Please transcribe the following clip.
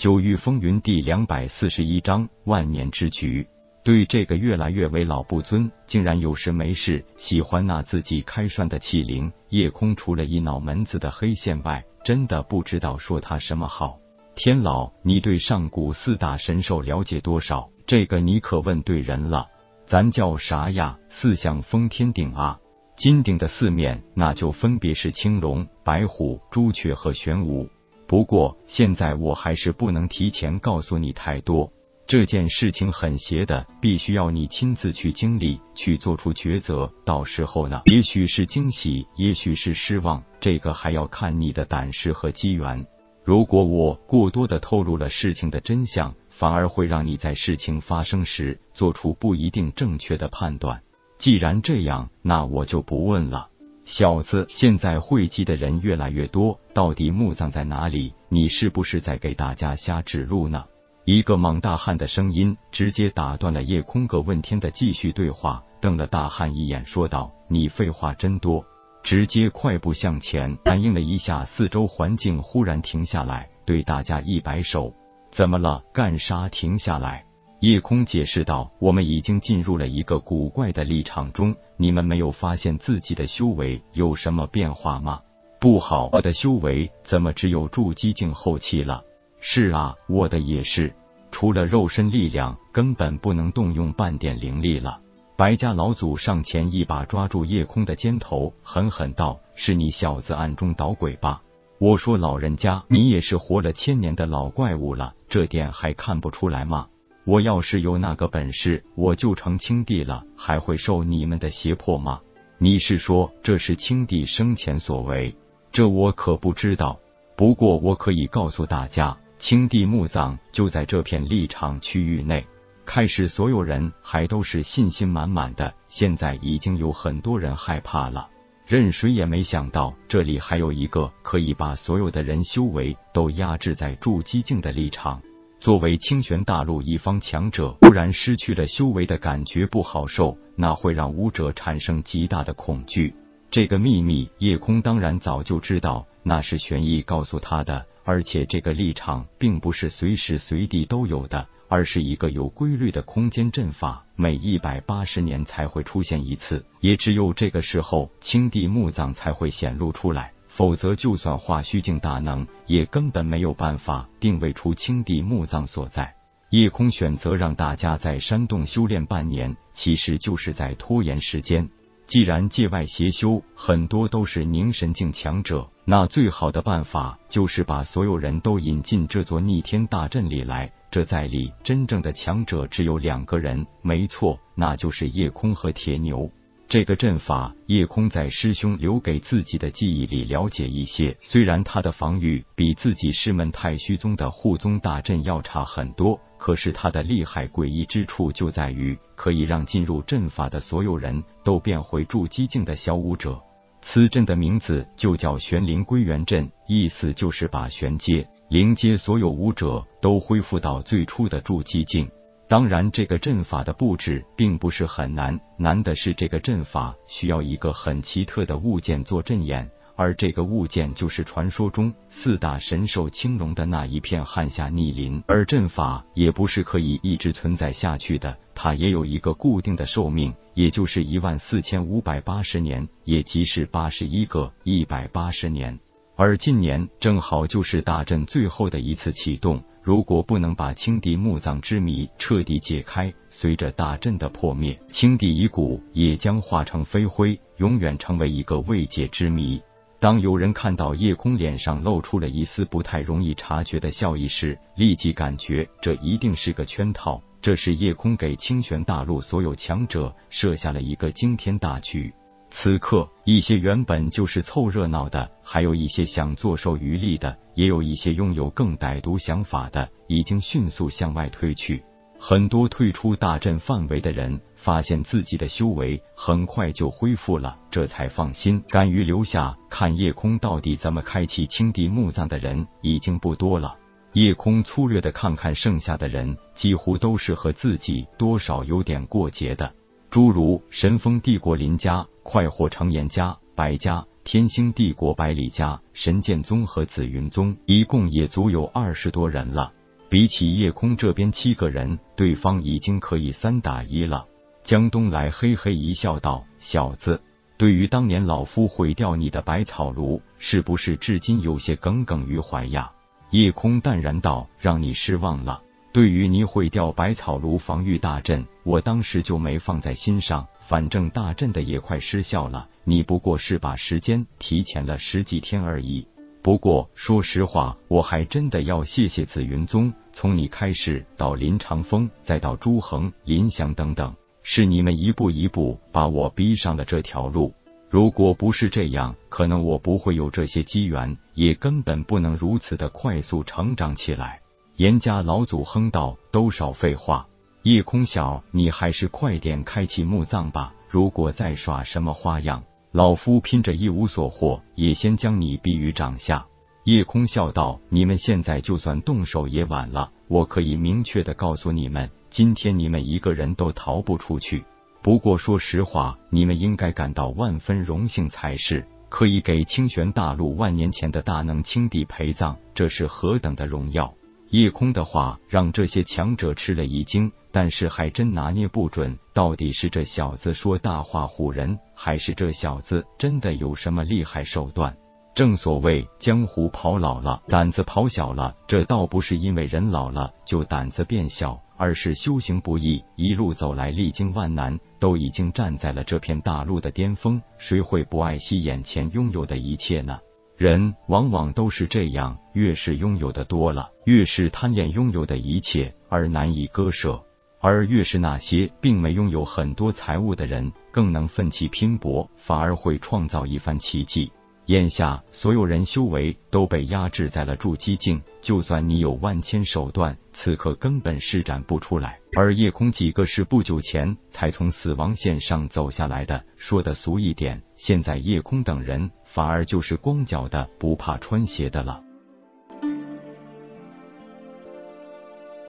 九域风云第两百四十一章万年之局。对这个越来越为老不尊，竟然有事没事喜欢拿自己开涮的气灵，夜空除了一脑门子的黑线外，真的不知道说他什么好。天老，你对上古四大神兽了解多少？这个你可问对人了。咱叫啥呀？四象封天鼎啊！金鼎的四面，那就分别是青龙、白虎、朱雀和玄武。不过现在我还是不能提前告诉你太多，这件事情很邪的，必须要你亲自去经历，去做出抉择。到时候呢，也许是惊喜，也许是失望，这个还要看你的胆识和机缘。如果我过多的透露了事情的真相，反而会让你在事情发生时做出不一定正确的判断。既然这样，那我就不问了。小子，现在汇集的人越来越多，到底墓葬在哪里？你是不是在给大家瞎指路呢？一个莽大汉的声音直接打断了夜空阁问天的继续对话，瞪了大汉一眼，说道：“你废话真多！”直接快步向前，感应了一下四周环境，忽然停下来，对大家一摆手：“怎么了？干啥？停下来！”夜空解释道：“我们已经进入了一个古怪的立场中，你们没有发现自己的修为有什么变化吗？不好，我的修为怎么只有筑基境后期了？是啊，我的也是，除了肉身力量，根本不能动用半点灵力了。”白家老祖上前一把抓住夜空的肩头，狠狠道：“是你小子暗中捣鬼吧？我说老人家，你也是活了千年的老怪物了，这点还看不出来吗？”我要是有那个本事，我就成青帝了，还会受你们的胁迫吗？你是说这是青帝生前所为？这我可不知道。不过我可以告诉大家，青帝墓葬就在这片立场区域内。开始所有人还都是信心满满的，现在已经有很多人害怕了。任谁也没想到，这里还有一个可以把所有的人修为都压制在筑基境的立场。作为清玄大陆一方强者，突然失去了修为的感觉不好受，那会让武者产生极大的恐惧。这个秘密，夜空当然早就知道，那是玄逸告诉他的。而且这个立场并不是随时随地都有的，而是一个有规律的空间阵法，每一百八十年才会出现一次，也只有这个时候，青帝墓葬才会显露出来。否则，就算化虚境大能，也根本没有办法定位出青帝墓葬所在。夜空选择让大家在山洞修炼半年，其实就是在拖延时间。既然界外邪修很多都是凝神境强者，那最好的办法就是把所有人都引进这座逆天大阵里来。这在里真正的强者只有两个人，没错，那就是夜空和铁牛。这个阵法，夜空在师兄留给自己的记忆里了解一些。虽然他的防御比自己师门太虚宗的护宗大阵要差很多，可是他的厉害诡异之处就在于可以让进入阵法的所有人都变回筑基境的小武者。此阵的名字就叫玄灵归元阵，意思就是把玄阶、灵阶所有武者都恢复到最初的筑基境。当然，这个阵法的布置并不是很难，难的是这个阵法需要一个很奇特的物件做阵眼，而这个物件就是传说中四大神兽青龙的那一片汉下逆鳞。而阵法也不是可以一直存在下去的，它也有一个固定的寿命，也就是一万四千五百八十年，也即是八十一个一百八十年。而今年正好就是大阵最后的一次启动。如果不能把青帝墓葬之谜彻底解开，随着大阵的破灭，青帝遗骨也将化成飞灰，永远成为一个未解之谜。当有人看到夜空脸上露出了一丝不太容易察觉的笑意时，立即感觉这一定是个圈套，这是夜空给清玄大陆所有强者设下了一个惊天大局。此刻，一些原本就是凑热闹的，还有一些想坐收渔利的，也有一些拥有更歹毒想法的，已经迅速向外退去。很多退出大阵范围的人，发现自己的修为很快就恢复了，这才放心，敢于留下看夜空到底怎么开启青帝墓葬的人已经不多了。夜空粗略的看看剩下的人，几乎都是和自己多少有点过节的。诸如神风帝国林家、快活成岩家、百家、天星帝国百里家、神剑宗和紫云宗，一共也足有二十多人了。比起夜空这边七个人，对方已经可以三打一了。江东来嘿嘿一笑，道：“小子，对于当年老夫毁掉你的百草炉，是不是至今有些耿耿于怀呀？”夜空淡然道：“让你失望了。对于你毁掉百草炉防御大阵，我当时就没放在心上。反正大阵的也快失效了，你不过是把时间提前了十几天而已。”不过，说实话，我还真的要谢谢紫云宗。从你开始到林长风，再到朱恒、林祥等等，是你们一步一步把我逼上了这条路。如果不是这样，可能我不会有这些机缘，也根本不能如此的快速成长起来。严家老祖哼道：“都少废话，夜空晓，你还是快点开启墓葬吧。如果再耍什么花样。”老夫拼着一无所获，也先将你逼于掌下。夜空笑道：“你们现在就算动手也晚了。我可以明确的告诉你们，今天你们一个人都逃不出去。不过说实话，你们应该感到万分荣幸才是，可以给清玄大陆万年前的大能青帝陪葬，这是何等的荣耀！”夜空的话让这些强者吃了一惊，但是还真拿捏不准，到底是这小子说大话唬人，还是这小子真的有什么厉害手段？正所谓江湖跑老了，胆子跑小了，这倒不是因为人老了就胆子变小，而是修行不易，一路走来历经万难，都已经站在了这片大陆的巅峰，谁会不爱惜眼前拥有的一切呢？人往往都是这样，越是拥有的多了，越是贪恋拥有的一切而难以割舍；而越是那些并没拥有很多财物的人，更能奋起拼搏，反而会创造一番奇迹。眼下，所有人修为都被压制在了筑基境，就算你有万千手段，此刻根本施展不出来。而夜空几个是不久前才从死亡线上走下来的，说的俗一点，现在夜空等人反而就是光脚的，不怕穿鞋的了。